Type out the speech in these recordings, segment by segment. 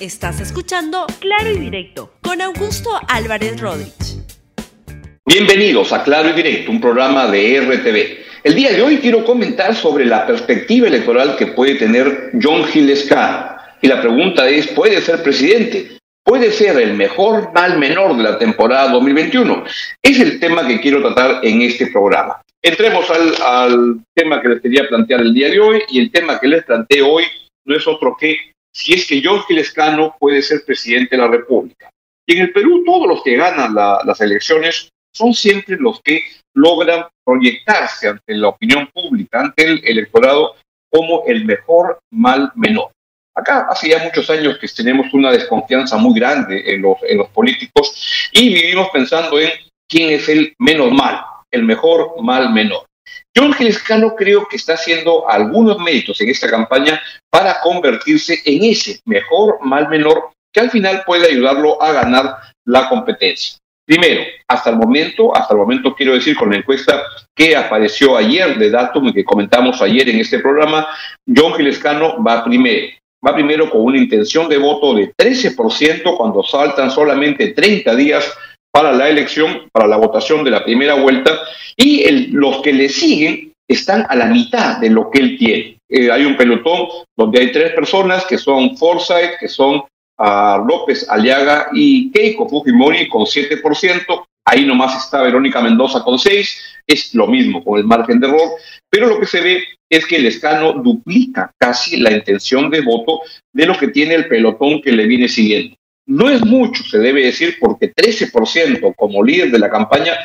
Estás escuchando Claro y Directo con Augusto Álvarez Rodríguez. Bienvenidos a Claro y Directo, un programa de RTV. El día de hoy quiero comentar sobre la perspectiva electoral que puede tener John Giles Y la pregunta es, ¿puede ser presidente? ¿Puede ser el mejor mal menor de la temporada 2021? Es el tema que quiero tratar en este programa. Entremos al, al tema que les quería plantear el día de hoy y el tema que les planteo hoy no es otro que si es que John Gilescano puede ser presidente de la República. Y en el Perú todos los que ganan las elecciones son siempre los que logran proyectarse ante la opinión pública, ante el electorado, como el mejor mal menor. Acá hace ya muchos años que tenemos una desconfianza muy grande en los, en los políticos y vivimos pensando en quién es el menos mal, el mejor mal menor. John Gilescano creo que está haciendo algunos méritos en esta campaña para convertirse en ese mejor mal menor que al final puede ayudarlo a ganar la competencia. Primero, hasta el momento, hasta el momento quiero decir con la encuesta que apareció ayer de Datum que comentamos ayer en este programa, John Gilescano va primero. Va primero con una intención de voto de 13% cuando saltan solamente 30 días para la elección, para la votación de la primera vuelta, y los que le siguen están a la mitad de lo que él tiene. Eh, hay un pelotón donde hay tres personas que son Forsyth, que son uh, López Aliaga y Keiko Fujimori con 7%. Ahí nomás está Verónica Mendoza con 6%. Es lo mismo con el margen de error. Pero lo que se ve es que el escano duplica casi la intención de voto de lo que tiene el pelotón que le viene siguiendo. No es mucho, se debe decir, porque 13% como líder de la campaña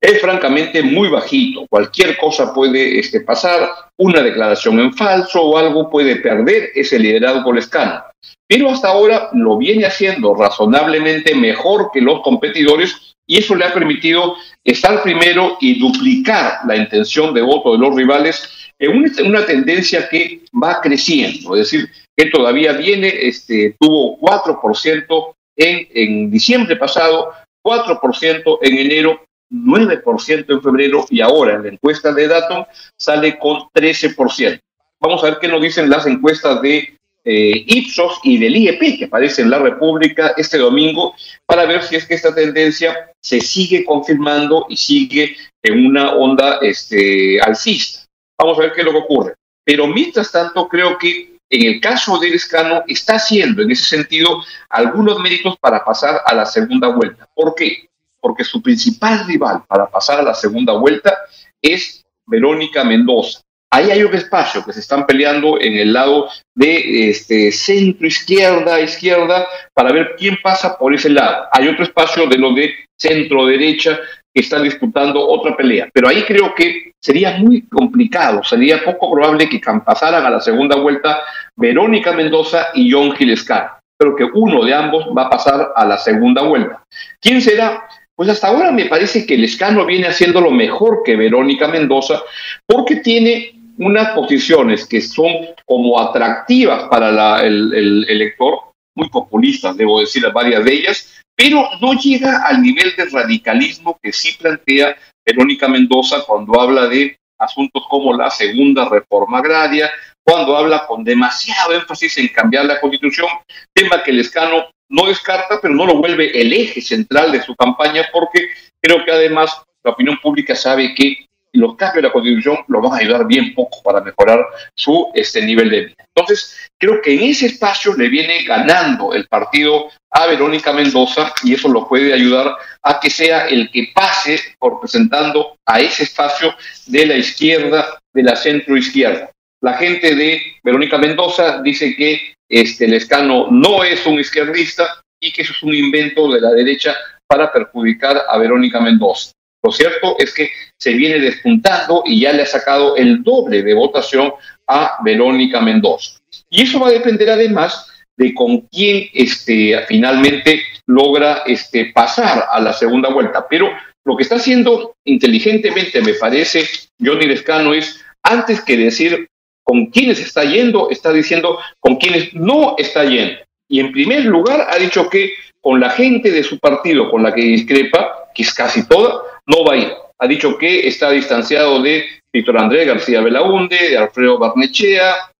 es francamente muy bajito. Cualquier cosa puede este, pasar, una declaración en falso o algo puede perder ese liderazgo por escano. Pero hasta ahora lo viene haciendo razonablemente mejor que los competidores y eso le ha permitido estar primero y duplicar la intención de voto de los rivales en una, tendencia que va creciendo. Es decir, que todavía viene, este, tuvo 4% en, en diciembre pasado, 4% en enero, 9% en febrero y ahora en la encuesta de Datum sale con 13%. Vamos a ver qué nos dicen las encuestas de eh, Ipsos y del IEP que aparece en la República este domingo para ver si es que esta tendencia se sigue confirmando y sigue en una onda este, alcista. Vamos a ver qué es lo que ocurre. Pero mientras tanto, creo que en el caso de Escano está haciendo en ese sentido algunos méritos para pasar a la segunda vuelta. ¿Por qué? Porque su principal rival para pasar a la segunda vuelta es Verónica Mendoza. Ahí hay un espacio que se están peleando en el lado de este, centro izquierda, izquierda, para ver quién pasa por ese lado. Hay otro espacio de lo de centro derecha están disputando otra pelea. Pero ahí creo que sería muy complicado, sería poco probable que pasaran a la segunda vuelta Verónica Mendoza y John Gilescar. Creo que uno de ambos va a pasar a la segunda vuelta. ¿Quién será? Pues hasta ahora me parece que el escano viene haciendo lo mejor que Verónica Mendoza porque tiene unas posiciones que son como atractivas para el, elector, muy populistas, debo decir, varias de ellas, pero no llega al nivel de radicalismo que sí plantea Verónica Mendoza cuando habla de asuntos como la segunda reforma agraria, cuando habla con demasiado énfasis en cambiar la constitución, tema que el escano no descarta, pero no lo vuelve el eje central de su campaña, porque creo que además la opinión pública sabe que los cambios de la constitución lo van a ayudar bien poco para mejorar su este, nivel de vida. Entonces, creo que en ese espacio le viene ganando el partido a Verónica Mendoza y eso lo puede ayudar a que sea el que pase por presentando a ese espacio de la izquierda, de la centro izquierda. La gente de Verónica Mendoza dice que este Lescano no es un izquierdista y que eso es un invento de la derecha para perjudicar a Verónica Mendoza. Lo cierto es que se viene despuntando y ya le ha sacado el doble de votación a Verónica Mendoza. Y eso va a depender además de con quién este, finalmente logra este, pasar a la segunda vuelta. Pero lo que está haciendo inteligentemente, me parece, Johnny Lescano, es antes que decir con quiénes está yendo, está diciendo con quiénes no está yendo. Y en primer lugar ha dicho que con la gente de su partido con la que discrepa, que es casi toda, no va a ir. Ha dicho que está distanciado de Víctor Andrés García Belaunde, de Alfredo Barnechea,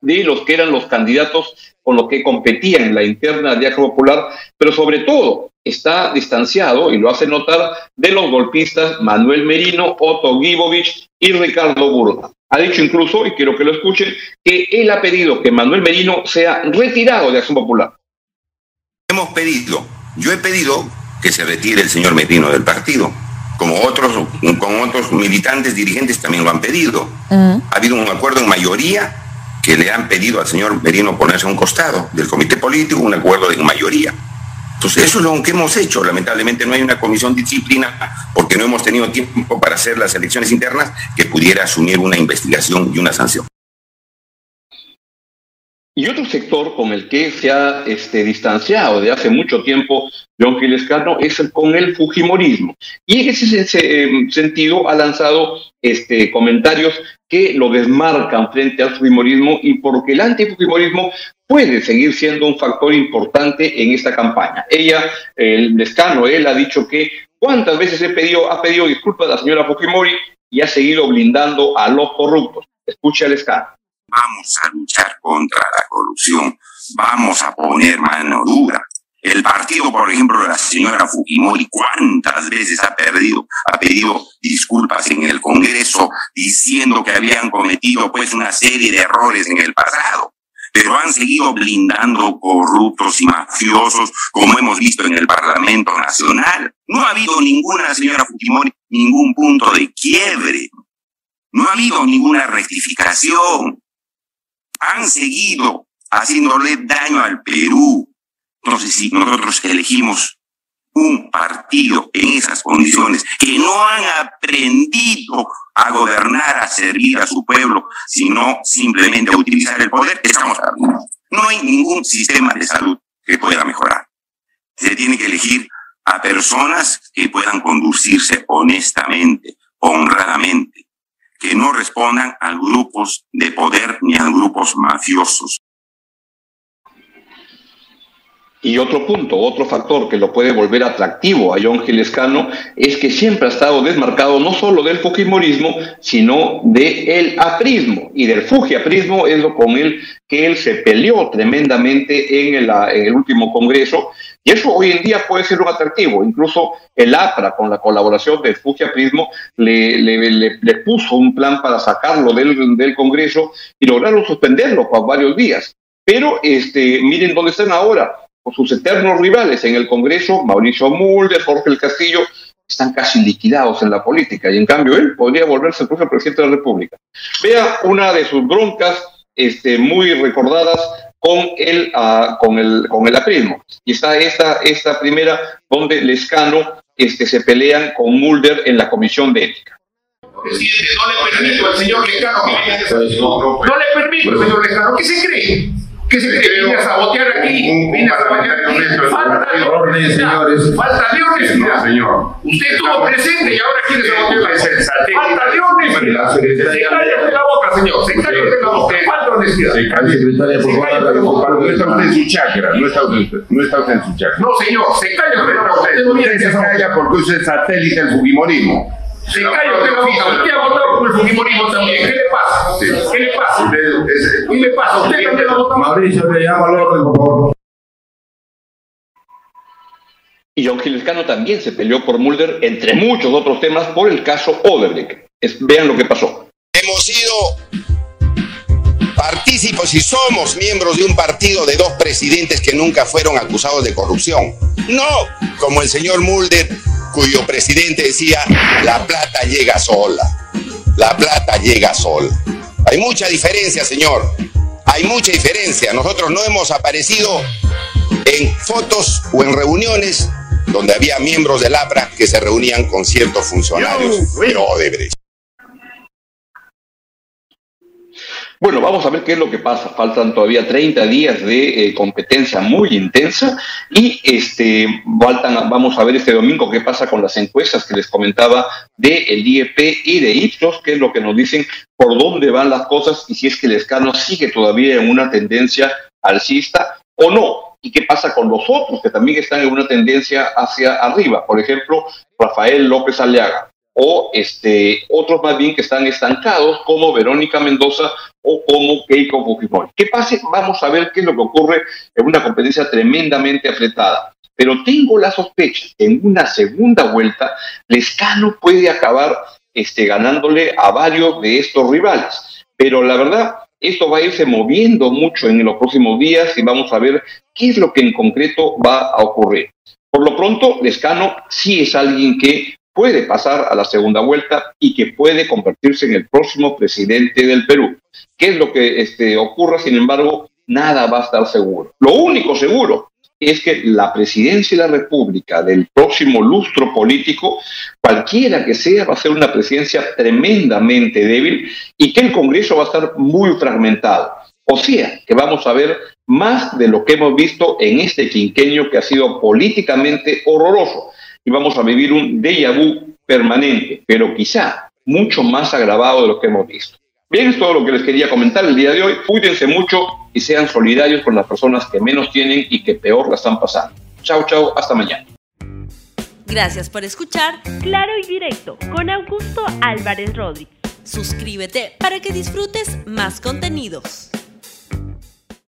de los que eran los candidatos con los que competían en la interna de Acción Popular, pero sobre todo está distanciado, y lo hace notar, de los golpistas Manuel Merino, Otto Gibovich y Ricardo Burda. Ha dicho incluso, y quiero que lo escuchen, que él ha pedido que Manuel Merino sea retirado de Acción Popular. Hemos pedido, yo he pedido que se retire el señor Merino del partido, como otros, con otros militantes dirigentes también lo han pedido. Ha habido un acuerdo en mayoría que le han pedido al señor Merino ponerse a un costado del comité político, un acuerdo de mayoría. Entonces, eso es lo que hemos hecho. Lamentablemente no hay una comisión de disciplina porque no hemos tenido tiempo para hacer las elecciones internas que pudiera asumir una investigación y una sanción. Y otro sector con el que se ha este, distanciado de hace mucho tiempo John Gilescano es el, con el Fujimorismo. Y en ese em, sentido ha lanzado este, comentarios que lo desmarcan frente al Fujimorismo y porque el antifujimorismo puede seguir siendo un factor importante en esta campaña. Ella, el Lescano, él ha dicho que cuántas veces he pedido, ha pedido disculpas a la señora Fujimori y ha seguido blindando a los corruptos. Escucha el Lescano. Vamos a luchar contra la corrupción, vamos a poner mano dura. El partido, por ejemplo, de la señora Fujimori, ¿cuántas veces ha perdido, ha pedido disculpas en el Congreso diciendo que habían cometido pues una serie de errores en el pasado? Pero han seguido blindando corruptos y mafiosos, como hemos visto en el Parlamento Nacional. No ha habido ninguna, señora Fujimori, ningún punto de quiebre. No ha habido ninguna rectificación han seguido haciéndole daño al Perú. Entonces, si nosotros elegimos un partido en esas condiciones, que no han aprendido a gobernar, a servir a su pueblo, sino simplemente a utilizar el poder, estamos hablando. No hay ningún sistema de salud que pueda mejorar. Se tiene que elegir a personas que puedan conducirse honestamente, honradamente, que no respondan a grupos de poder ni a grupos mafiosos. Y otro punto, otro factor que lo puede volver atractivo a John Gilescano es que siempre ha estado desmarcado no solo del fujimorismo, sino del aprismo. Y del fujiaprismo es lo con el que él se peleó tremendamente en el, en el último congreso y eso hoy en día puede ser un atractivo. Incluso el APRA, con la colaboración del Fujiaprismo, le, le, le, puso un plan para sacarlo del, del, Congreso y lograron suspenderlo por varios días. Pero este, miren dónde están ahora, con sus eternos rivales en el Congreso, Mauricio Mulder, Jorge el Castillo, están casi liquidados en la política y en cambio él podría volverse el propio presidente de la República. Vea una de sus broncas este, muy recordadas con el, uh, con el, con el aprismo. Y está esta, esta primera donde Lescano este, se pelean con Mulder en la comisión de ética. Presidente, no le permito al señor Lescano que venga no, no le permito al señor Lescano. ¿Qué se cree? ¿Qué se cree? Vine a sabotear aquí, vine a sabotear aquí. Falta de honestidad. Falta de honestidad. señor. Usted estuvo presente y ahora quiere sabotear. Falta de honestidad. Se calle de la boca, señor. Se calle de la boca. Falta de honestidad. Se calle, secretaria, por favor. No está usted en su chakra. No está usted, no está usted en su chakra. No, señor. Se calla de la boca. Usted se calla porque usted es satélite del Fujimorismo. Se calla usted la boca. Usted ha votado por el Fujimorismo también. ¿Qué le pasa? ¿Qué le pasa? ¿Qué le pasa? Usted también ha votado. Mauricio, le llama al orden, por favor. Y John Gilescano también se peleó por Mulder, entre muchos otros temas, por el caso Odebrecht. vean lo que pasó. Hemos sido partícipes y somos miembros de un partido de dos presidentes que nunca fueron acusados de corrupción. No como el señor Mulder cuyo presidente decía, la plata llega sola, la plata llega sola. Hay mucha diferencia, señor, hay mucha diferencia. Nosotros no hemos aparecido en fotos o en reuniones donde había miembros del APRA que se reunían con ciertos funcionarios de Odebrecht. Bueno, vamos a ver qué es lo que pasa. Faltan todavía 30 días de eh, competencia muy intensa y este, faltan, vamos a ver este domingo qué pasa con las encuestas que les comentaba del de IEP y de Ipsos, qué es lo que nos dicen por dónde van las cosas y si es que el escano sigue todavía en una tendencia alcista o no. ¿Y qué pasa con los otros que también están en una tendencia hacia arriba? Por ejemplo, Rafael López Aliaga o este, otros más bien que están estancados, como Verónica Mendoza o como Keiko Fujimori. ¿Qué pase? Vamos a ver qué es lo que ocurre en una competencia tremendamente apretada. Pero tengo la sospecha que en una segunda vuelta Lescano puede acabar este, ganándole a varios de estos rivales. Pero la verdad, esto va a irse moviendo mucho en los próximos días y vamos a ver qué es lo que en concreto va a ocurrir. Por lo pronto, Lescano sí es alguien que puede pasar a la segunda vuelta y que puede convertirse en el próximo presidente del Perú. ¿Qué es lo que este, ocurra? Sin embargo, nada va a estar seguro. Lo único seguro es que la presidencia de la República del próximo lustro político, cualquiera que sea, va a ser una presidencia tremendamente débil y que el Congreso va a estar muy fragmentado. O sea, que vamos a ver más de lo que hemos visto en este quinquenio que ha sido políticamente horroroso y vamos a vivir un déjà vu permanente, pero quizá mucho más agravado de lo que hemos visto. Bien, es todo lo que les quería comentar el día de hoy. Cuídense mucho y sean solidarios con las personas que menos tienen y que peor la están pasando. Chao, chao, hasta mañana. Gracias por escuchar Claro y Directo con Augusto Álvarez Rodríguez. Suscríbete para que disfrutes más contenidos.